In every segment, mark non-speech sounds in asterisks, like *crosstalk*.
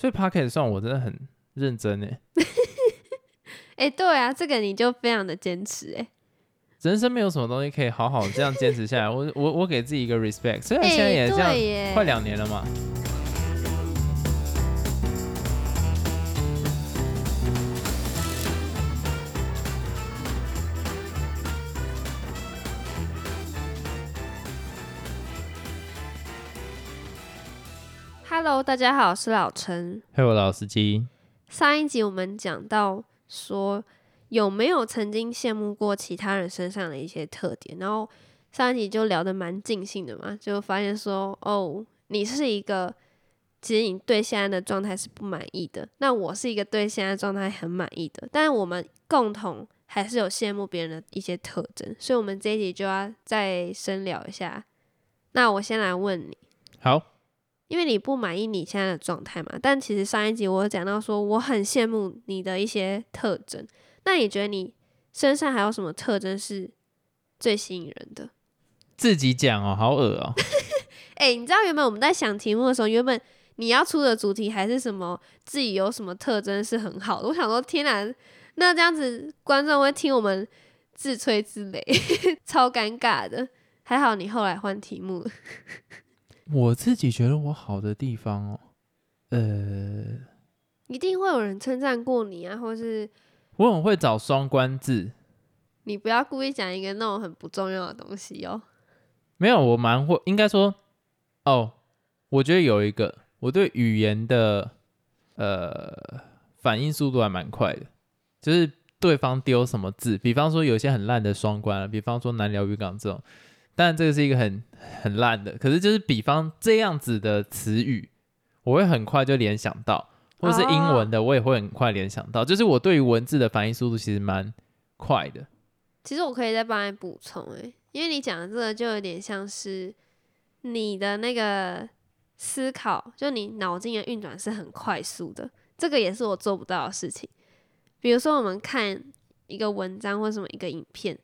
所以 p o c k e t 算我真的很认真哎。*laughs* 哎，对啊，这个你就非常的坚持哎。人生没有什么东西可以好好这样坚持下来。我我我给自己一个 respect，虽然现在也这样快两年了嘛。Hello，大家好，我是老陈。Hello，老司机。上一集我们讲到说，有没有曾经羡慕过其他人身上的一些特点？然后上一集就聊得蛮尽兴的嘛，就发现说，哦，你是一个其实你对现在的状态是不满意的，那我是一个对现在状态很满意的，但是我们共同还是有羡慕别人的一些特征，所以我们这一集就要再深聊一下。那我先来问你，好。因为你不满意你现在的状态嘛，但其实上一集我有讲到说我很羡慕你的一些特征，那你觉得你身上还有什么特征是最吸引人的？自己讲哦，好恶哦！*laughs* 哎，你知道原本我们在想题目的时候，原本你要出的主题还是什么自己有什么特征是很好的，我想说天哪，那这样子观众会听我们自吹自擂，*laughs* 超尴尬的。还好你后来换题目。我自己觉得我好的地方哦，呃，一定会有人称赞过你啊，或是我很会找双关字。你不要故意讲一个那种很不重要的东西哦。没有，我蛮会，应该说，哦，我觉得有一个，我对语言的呃反应速度还蛮快的，就是对方丢什么字，比方说有些很烂的双关，比方说南寮渔港这种。但这个是一个很很烂的，可是就是比方这样子的词语，我会很快就联想到，或者是英文的，我也会很快联想到。就是我对于文字的反应速度其实蛮快的。其实我可以再帮你补充，诶，因为你讲的这个就有点像是你的那个思考，就你脑筋的运转是很快速的，这个也是我做不到的事情。比如说我们看一个文章或什么一个影片。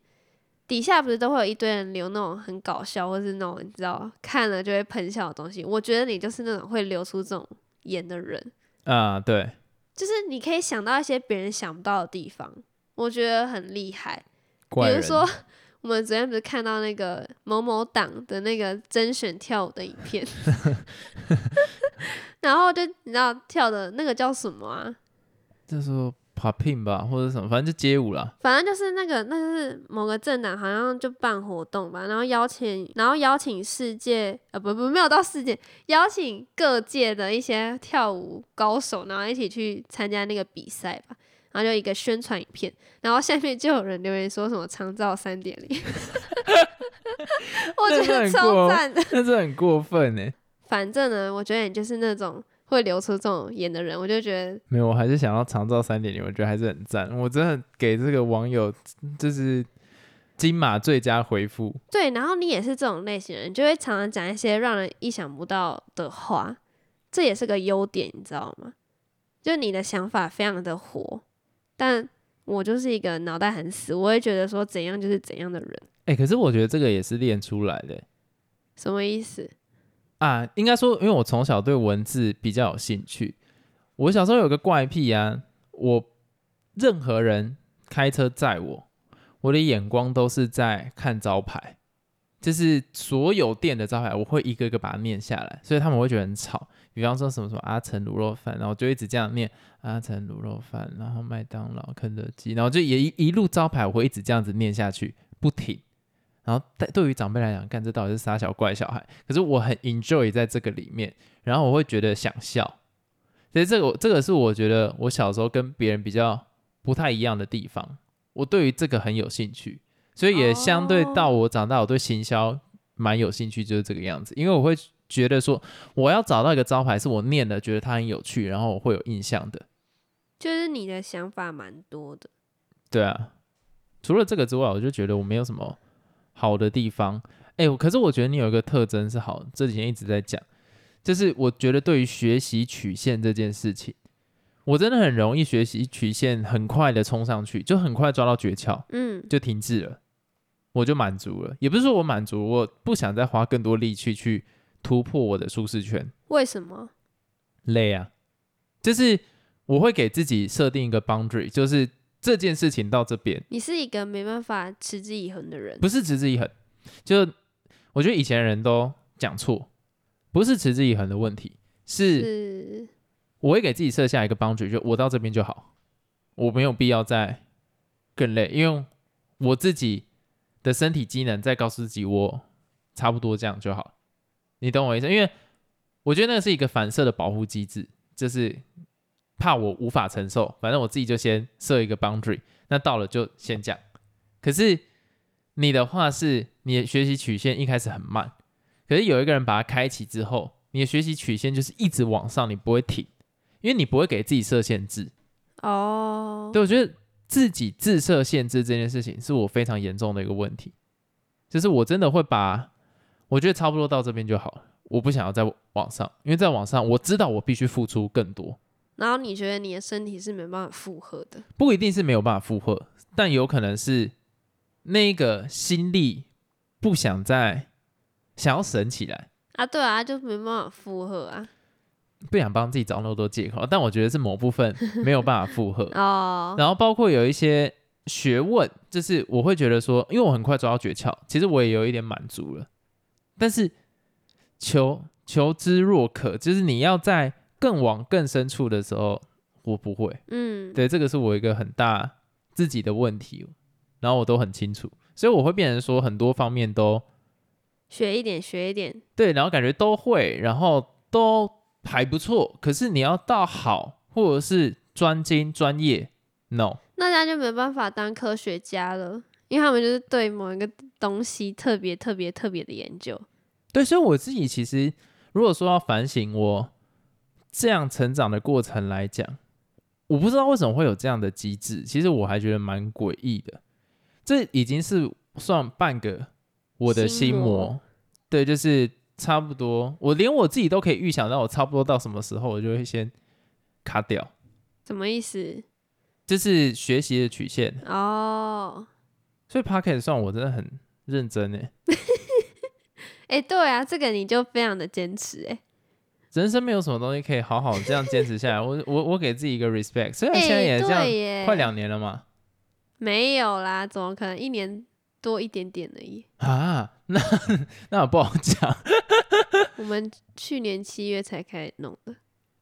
底下不是都会有一堆人留那种很搞笑，或是那种你知道看了就会喷笑的东西。我觉得你就是那种会流出这种言的人啊，对，就是你可以想到一些别人想不到的地方，我觉得很厉害。比如说，我们昨天不是看到那个某某党的那个甄选跳舞的影片 *laughs* *laughs* 然后就你知道跳的那个叫什么啊？就说。Popping 吧，或者什么，反正就街舞啦。反正就是那个，那就是某个政党好像就办活动吧，然后邀请，然后邀请世界，呃，不不，没有到世界，邀请各界的一些跳舞高手，然后一起去参加那个比赛吧。然后就一个宣传影片，然后下面就有人留言说什么“长照三点零”，*laughs* 我觉得超赞的，那是很过分呢。反正呢，我觉得你就是那种。会流出这种言的人，我就觉得没有，我还是想要长照三点零，我觉得还是很赞。我真的给这个网友就是金马最佳回复。对，然后你也是这种类型人，就会常常讲一些让人意想不到的话，这也是个优点，你知道吗？就你的想法非常的活，但我就是一个脑袋很死，我会觉得说怎样就是怎样的人。哎，可是我觉得这个也是练出来的。什么意思？啊，应该说，因为我从小对文字比较有兴趣。我小时候有个怪癖啊，我任何人开车载我，我的眼光都是在看招牌，就是所有店的招牌，我会一个一个把它念下来，所以他们会觉得很吵。比方说什么什么阿成卤肉饭，然后就一直这样念阿成卤肉饭，然后麦当劳、肯德基，然后就也一路招牌，我会一直这样子念下去，不停。然后，对对于长辈来讲，干这到底是傻小怪小孩。可是我很 enjoy 在这个里面，然后我会觉得想笑。所以这个，这个是我觉得我小时候跟别人比较不太一样的地方。我对于这个很有兴趣，所以也相对到我长大，我对行销蛮有兴趣，就是这个样子。因为我会觉得说，我要找到一个招牌是我念的，觉得它很有趣，然后我会有印象的。就是你的想法蛮多的。对啊，除了这个之外，我就觉得我没有什么。好的地方，哎，可是我觉得你有一个特征是好，这几天一直在讲，就是我觉得对于学习曲线这件事情，我真的很容易学习曲线很快的冲上去，就很快抓到诀窍，嗯，就停滞了，我就满足了，也不是说我满足，我不想再花更多力气去突破我的舒适圈。为什么？累啊，就是我会给自己设定一个 boundary，就是这件事情到这边，你是一个没办法持之以恒的人。不是持之以恒。就我觉得以前人都讲错，不是持之以恒的问题，是是，我会给自己设下一个 boundary，就我到这边就好，我没有必要再更累，因为我自己的身体机能在告诉自己我差不多这样就好，你懂我意思？因为我觉得那个是一个反射的保护机制，就是怕我无法承受，反正我自己就先设一个 boundary，那到了就先讲。可是你的话是你的学习曲线一开始很慢，可是有一个人把它开启之后，你的学习曲线就是一直往上，你不会停，因为你不会给自己设限制。哦，对，我觉得自己自设限制这件事情是我非常严重的一个问题，就是我真的会把我觉得差不多到这边就好了，我不想要再往上，因为在往上我知道我必须付出更多，然后你觉得你的身体是没办法负荷的，不一定是没有办法负荷，但有可能是那个心力不想再想要省起来，啊，对啊，就没办法负荷啊。不想帮自己找那么多借口，但我觉得是某部分没有办法负荷。*laughs* 哦，然后包括有一些学问，就是我会觉得说，因为我很快抓到诀窍，其实我也有一点满足了。但是求求知若渴，就是你要在更往更深处的时候，我不会。嗯，对，这个是我一个很大自己的问题，然后我都很清楚，所以我会变成说很多方面都学一点，学一点，对，然后感觉都会，然后都还不错。可是你要到好或者是专精专业，no。那大家就没办法当科学家了，因为他们就是对某一个东西特别特别特别的研究。对，所以我自己其实如果说要反省我这样成长的过程来讲，我不知道为什么会有这样的机制，其实我还觉得蛮诡异的。这已经是算半个我的心心魔魔，对，就是差不多，我连我自己都可以预想到我差不多到什么时候，我就会先卡掉，什么意思？这是学习的曲线。哦，所以 p o c k e t 算我真的很认真 *laughs* 诶，哎、对啊，这个你就非常的坚持哎、人生没有什么东西可以好好这样坚持下来。我我我给自己一个 respect，虽然哎、现在也这样，快两年了嘛。没有啦，怎么可能一年多一点点而已？啊，*laughs* 那那我不好讲 *laughs* 我们去年七月才开始弄的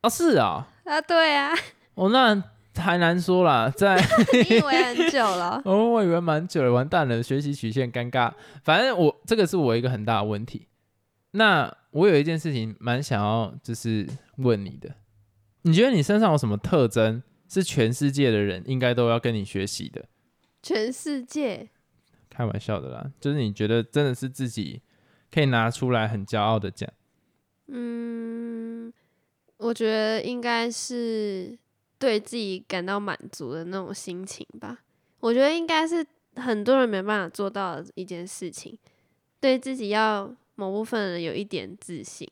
啊，是啊，啊，对啊，哦，那还难说啦，在 *laughs* 你以为很久了？哦，我以为蛮久了，完蛋了，学习曲线尴尬。反正我这个是我一个很大的问题。那我有一件事情蛮想要就是问你的，你觉得你身上有什么特征是全世界的人应该都要跟你学习的？全世界开玩笑的啦，就是你觉得真的是自己可以拿出来很骄傲的讲。嗯，我觉得应该是对自己感到满足的那种心情吧。我觉得应该是很多人没办法做到的一件事情，对自己要某部分人有一点自信，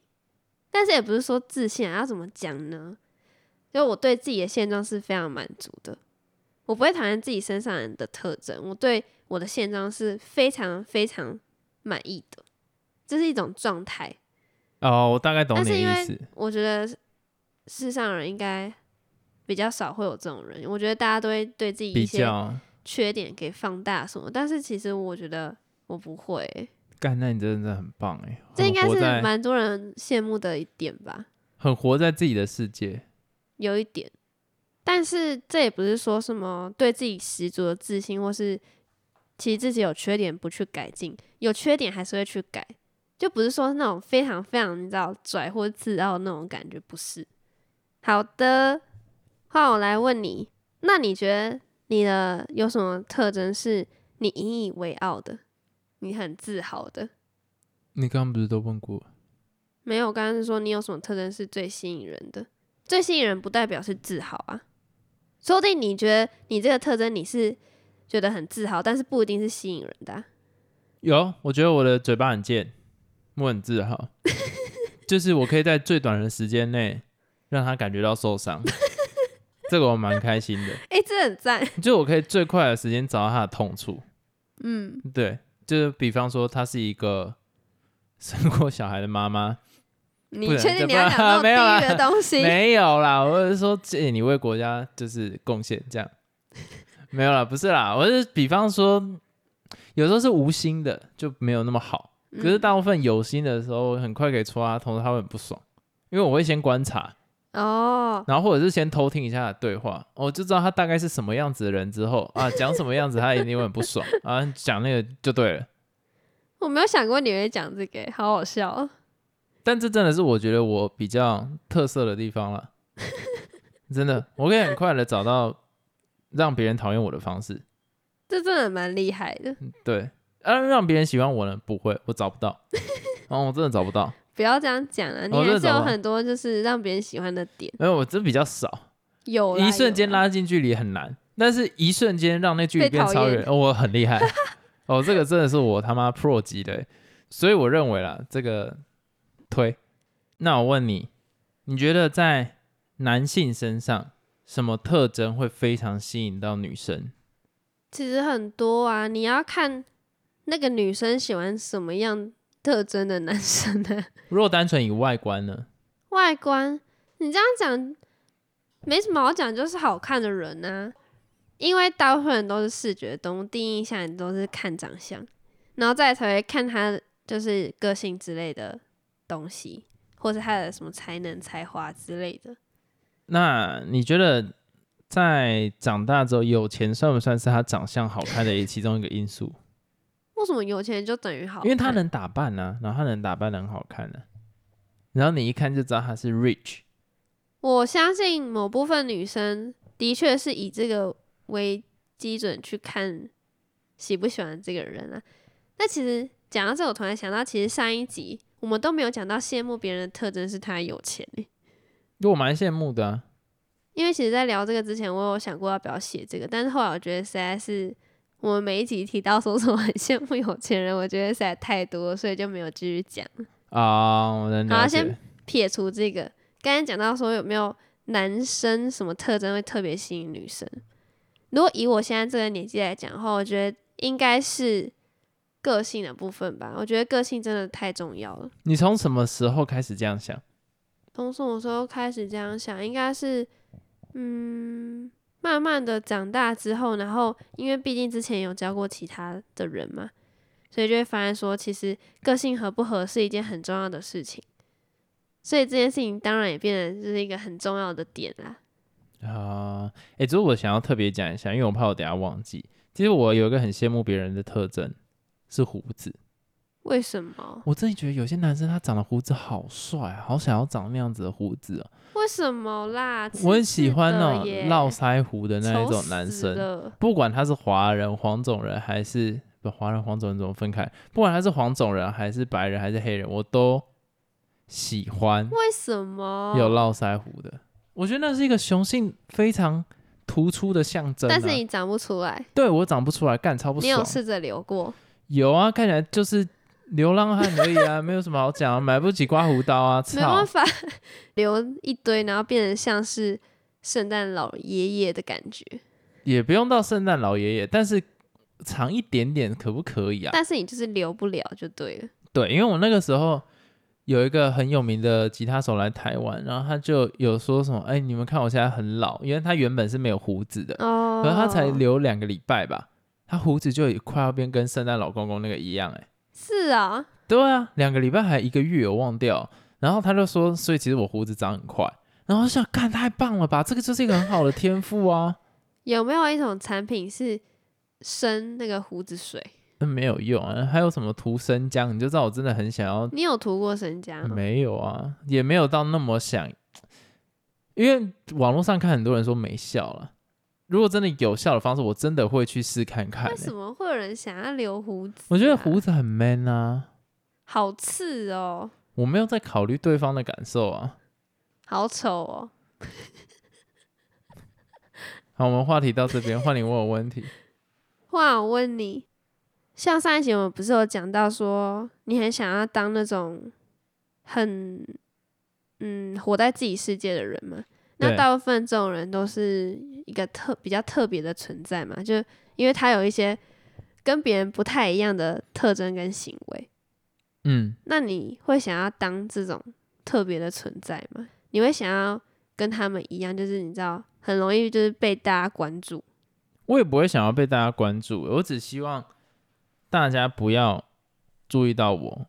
但是也不是说自信啊，要怎么讲呢？就我对自己的现状是非常满足的，我不会讨厌自己身上人的特征，我对我的现状是非常非常满意的，这是一种状态。哦，我大概懂但是因为你的意思。我觉得世上的人应该比较少会有这种人。我觉得大家都会对自己一些缺点给放大什么，但是其实我觉得我不会欸、干，那你真的很棒哎，这应该是蛮多人羡慕的一点吧，很活在自己的世界。有一点。但是这也不是说什么对自己十足的自信，或是其实自己有缺点不去改进，有缺点还是会去改，就不是说那种非常非常你知道拽或自傲那种感觉，不是。好的，换我来问你，那你觉得你的有什么特征是你引以为傲的，你很自豪的？你刚刚不是都问过？没有，我刚刚是说你有什么特征是最吸引人的，最吸引人不代表是自豪啊。说不定你觉得你这个特征你是觉得很自豪，但是不一定是吸引人的啊、有，我觉得我的嘴巴很贱，我很自豪，*laughs* 就是我可以在最短的时间内让他感觉到受伤，*laughs* 这个我蛮开心的。诶，这很赞。就我可以最快的时间找到他的痛处，嗯，对，就是比方说她是一个生过小孩的妈妈，你确定你要讲 *laughs* 没有啦地狱的东西？*laughs* 没有啦，我是说，这你为国家就是贡献这样，没有啦，不是啦，我是比方说，有时候是无心的，就没有那么好，可是嗯大部分有心的时候，很快可以戳他头，他会很不爽，因为我会先观察，哦，然后或者是先偷听一下他对话，我就知道他大概是什么样子的人之后啊，*laughs* 讲什么样子他一定会很不爽啊，讲那个就对了。我没有想过你会讲这个欸，好好笑哦。但这真的是我觉得我比较特色的地方了，*laughs* 真的，我可以很快的找到让别人讨厌我的方式。这真的蛮厉害的，对，啊，让别人喜欢我呢？不会，我找不到，*laughs* 哦，我真的找不到，不要这样讲啊！你还是有很多就是让别人喜欢的点，没有我这比较少，有一瞬间拉近距离很难，但是一瞬间让那距离变超远，哦，我很厉害，哦，这个真的是我他妈 pro 级的欸，所以我认为啦，这个推。那我问你，你觉得在男性身上什么特征会非常吸引到女生？其实很多啊，你要看那个女生喜欢什么样特征的男生呢？*laughs* 如果单纯以外观呢？外观，你这样讲没什么好讲，就是好看的人呢、因为大部分人都是视觉动物，第一印象你都是看长相，然后再来才会看他就是个性之类的东西，或是他的什么才能、才华之类的。那你觉得在长大之后，有钱算不算是他长相好看的其中一个因素？为什么有钱人就等于好看？因为他能打扮啊，然后他能打扮的很好看呢、然后你一看就知道他是 rich。我相信某部分女生的确是以这个为基准去看喜不喜欢这个人啊。那其实讲到这，我突然想到，其实上一集我们都没有讲到羡慕别人的特征是他有钱欸就我蛮羡慕的、啊，因为其实，在聊这个之前，我有想过要不要写这个，但是后来我觉得实在是我们每一集提到说什么很羡慕有钱人，*laughs* 我觉得实在太多，所以就没有继续讲。啊，我能。好先撇除这个，刚才讲到说有没有男生什么特征会特别吸引女生？如果以我现在这个年纪来讲的话，我觉得应该是个性的部分吧。我觉得个性真的太重要了。你从什么时候开始这样想？从什么时候开始这样想？应该是，嗯，慢慢的长大之后，然后因为毕竟之前有教过其他的人嘛，所以就会发现说，其实个性合不合是一件很重要的事情。所以这件事情当然也变得就是一个很重要的点啦。啊，哎、只是我想要特别讲一下，因为我怕我等下忘记。其实我有一个很羡慕别人的特征是胡子，为什么？我真的觉得有些男生他长的胡子好帅，好想要长那样子的胡子哦。为什么啦？我很喜欢那种刺刺的耶络腮胡的那一种男生，不管他是华人、黄种人还是不华人、黄种人怎么分开？不管他是黄种人还是白人还是黑人，我都喜欢为什么？有络腮胡的。我觉得那是一个雄性非常突出的象征、啊。但是你长不出来，对我长不出来，干超不爽。你有试着留过？有啊，看起来就是流浪汉而已啊，没有什么好讲、啊，买不起刮胡刀啊，操 *laughs* 没办！法，留一堆，然后变成像是圣诞老爷爷的感觉。也不用到圣诞老爷爷，但是长一点点可不可以啊？但是你就是留不了就对了。对，因为我那个时候有一个很有名的吉他手来台湾，然后他就有说什么，哎，你们看我现在很老，因为他原本是没有胡子的，哦，可是他才留两个礼拜吧，他胡子就快要变跟圣诞老公公那个一样、哎，是啊，对啊，两个礼拜还一个月，我忘掉。然后他就说，所以其实我胡子长很快，然后我想，看太棒了吧，这个就是一个很好的天赋啊。有没有一种产品是生那个胡子水？嗯，没有用啊，还有什么涂生姜，你就知道我真的很想要你有涂过生姜吗？没有啊，也没有到那么想，因为网络上看很多人说没效了。如果真的有效的方式，我真的会去试看看、为什欸。么会有人想要留胡子、啊？我觉得胡子很 man 啊，好刺哦，我没有在考虑对方的感受啊。好丑哦。*laughs* 好，我们话题到这边，换你问我问题。换我问你，像上一集我们不是有讲到说，你很想要当那种很嗯活在自己世界的人嘛？那大部分这种人都是一个特比较特别的存在嘛，就因为他有一些跟别人不太一样的特征跟行为。嗯，那你会想要当这种特别的存在吗？你会想要跟他们一样，就是你知道很容易就是被大家关注。我也不会想要被大家关注，我只希望大家不要注意到我。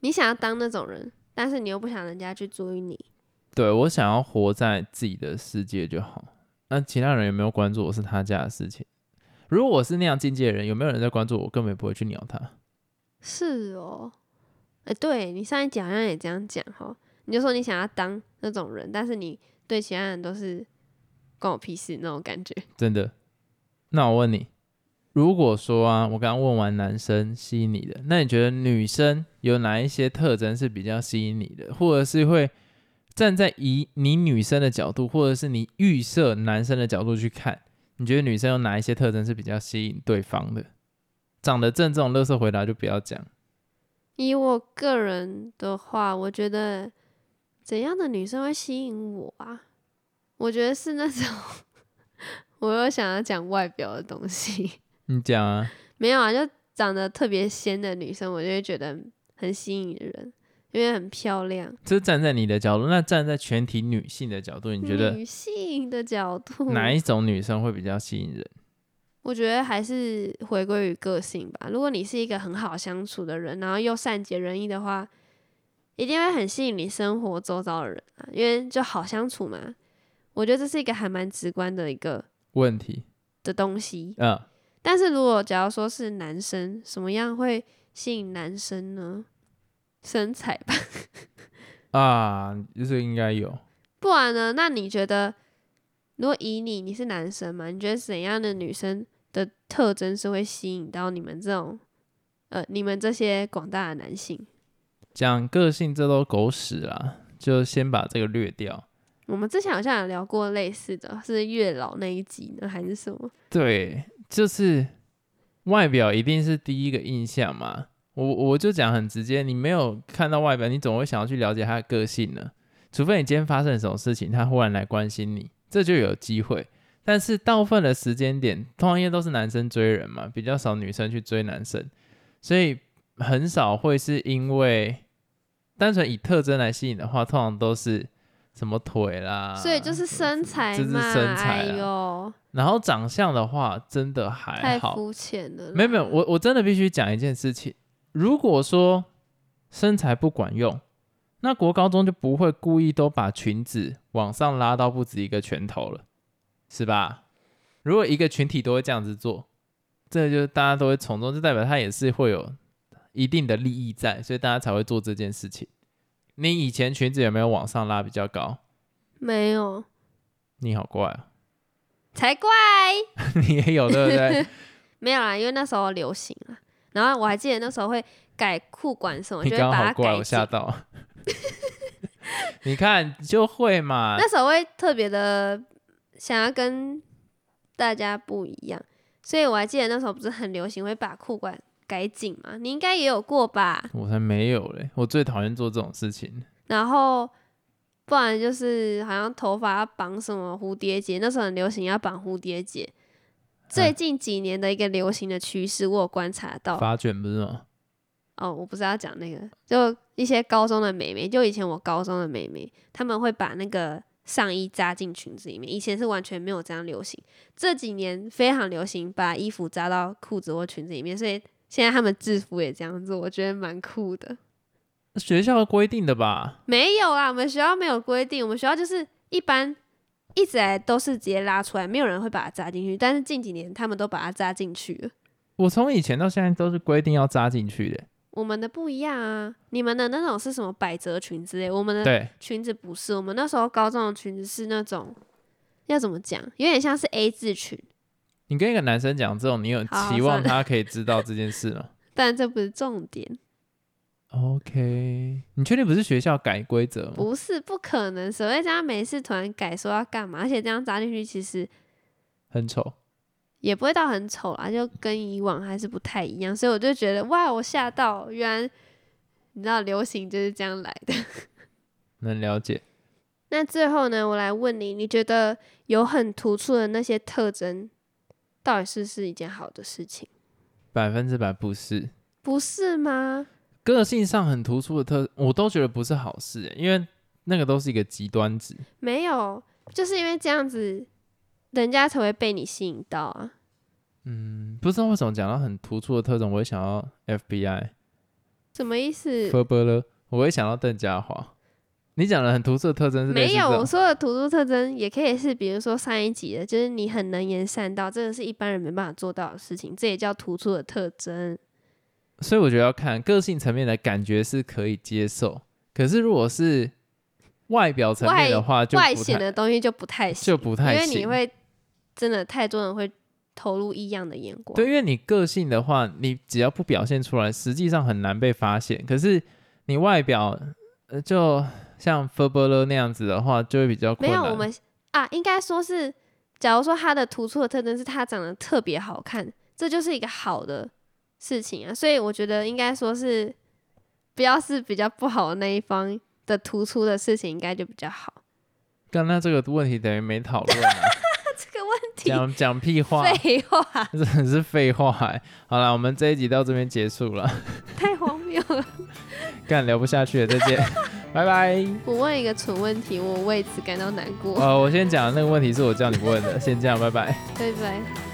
你想要当那种人，但是你又不想人家去注意你。对我想要活在自己的世界就好。那其他人有没有关注我是他家的事情。如果我是那样境界的人，有没有人在关注我，根本不会去鸟他。是哦，哎，对你上一集好像也这样讲哈，你就说你想要当那种人，但是你对其他人都是关我屁事那种感觉。真的？那我问你，如果说啊，我刚刚问完男生吸引你的，那你觉得女生有哪一些特征是比较吸引你的，或者是会站在以你女生的角度，或者是你预设男生的角度去看，你觉得女生有哪一些特征是比较吸引对方的？长得正这种乐色回答就不要讲。以我个人的话，我觉得怎样的女生会吸引我啊？我觉得是那种 *laughs* 我又想要讲外表的东西。*laughs* 你讲啊？没有啊，就长得特别仙的女生，我就会觉得很吸引人，因为很漂亮。这是站在你的角度，那站在全体女性的角度，你觉得女性的角度哪一种女生会比较吸引人？我觉得还是回归于个性吧。如果你是一个很好相处的人，然后又善解人意的话，一定会很吸引你生活周遭的人啊，因为就好相处嘛。我觉得这是一个还蛮直观的一个问题的东西。嗯，但是如果假如说是男生，什么样会吸引男生呢？身材吧。*laughs* 啊，就是应该有。不然呢？那你觉得，如果以你，你是男生嘛？你觉得怎样的女生的特征是会吸引到你们这种，呃，你们这些广大的男性？讲个性，这都狗屎啦，就先把这个略掉。我们之前好像有聊过类似的，是月老那一集呢，还是什么？对，就是外表一定是第一个印象嘛。我我就讲很直接，你没有看到外表，你总会想要去了解他的个性呢。除非你今天发生什么事情，他忽然来关心你，这就有机会。但是大部分的时间点，通常因为都是男生追人嘛，比较少女生去追男生，所以很少会是因为单纯以特征来吸引的话，通常都是什么腿啦，所以就是身材就是，身材哎啦呦，然后长相的话，真的还好。太肤浅了。没有没有，我我真的必须讲一件事情。如果说身材不管用，那国高中就不会故意都把裙子往上拉到不止一个拳头了，是吧？如果一个群体都会这样子做，这就是大家都会从中，就代表他也是会有一定的利益在，所以大家才会做这件事情。你以前裙子有没有往上拉比较高？没有，你好怪啊！才怪。*laughs* 你也有对不对？*laughs* 没有啦，因为那时候流行了。然后我还记得那时候会改裤管什么，你就会把它改我吓。到。*laughs* 你看就会嘛，那时候会特别的想要跟大家不一样，所以我还记得那时候不是很流行会把裤管改紧嘛？你应该也有过吧？我才没有嘞！我最讨厌做这种事情。然后不然就是好像头发要绑什么蝴蝶结，那时候很流行要绑蝴蝶结。最近几年的一个流行的趋势，我有观察到。发卷不是吗？哦，我不是要讲那个，就一些高中的美眉，就以前我高中的美眉，他们会把那个上衣扎进裙子里面，以前是完全没有这样流行，这几年非常流行把衣服扎到裤子或裙子里面，所以现在他们制服也这样做，我觉得蛮酷的。学校规定的吧？没有啊，我们学校没有规定，我们学校就是一般一直来都是直接拉出来，没有人会把它扎进去，但是近几年他们都把它扎进去了。我从以前到现在都是规定要扎进去的。我们的不一样啊，你们的那种是什么百褶裙之类，我们的，裙子不是，我们那时候高中的裙子是那种要怎么讲，有点像是 A 字裙，你跟一个男生讲这种，你有期望他可以知道这件事吗？*laughs* 但这不是重点，？OK，你确定不是学校改规则吗？不是不可能，所谓这样每次突然改说要干嘛？而且这样扎进去其实很丑。也不会到很丑啦，就跟以往还是不太一样，所以我就觉得哇，我吓到，原来你知道流行就是这样来的。*laughs* 能了解。那最后呢，我来问你，你觉得有很突出的那些特征，到底是不是一件好的事情？百分之百不是。不是吗？个性上很突出的特，我都觉得不是好事欸，因为那个都是一个极端值。没有，就是因为这样子，人家才会被你吸引到啊。嗯，不知道为什么讲到很突出的特征，我会想到 FBI 什么意思？科波勒，我会想到邓家华。你讲的很突出的特征是没有，我说的突出特征也可以是，比如说上一集的，就是你很能言善道，这个是一般人没办法做到的事情，这也叫突出的特征。所以我觉得要看个性层面的感觉是可以接受，可是如果是外表层面的话，就外显的东西就不太行，就不太因为你行。会真的太多人会投入异样的眼光。对，因为你个性的话，你只要不表现出来，实际上很难被发现。可是你外表，呃，就像 f u r b e r 那样子的话，就会比较。没有，我们啊，应该说是，假如说他的突出的特征是他长得特别好看，这就是一个好的事情啊。所以我觉得应该说是，不要是比较不好的那一方的突出的事情，应该就比较好。刚那这个问题等于没讨论啊，*laughs* 这个问题讲讲屁话，废话，*laughs* 真的是废话欸。好了，我们这一集到这边结束了，太荒谬了。*laughs* 干聊不下去了，再见，拜拜。我问一个蠢问题，我为此感到难过。呃，我先讲的那个问题是我叫你问的，先这样，拜拜。拜拜。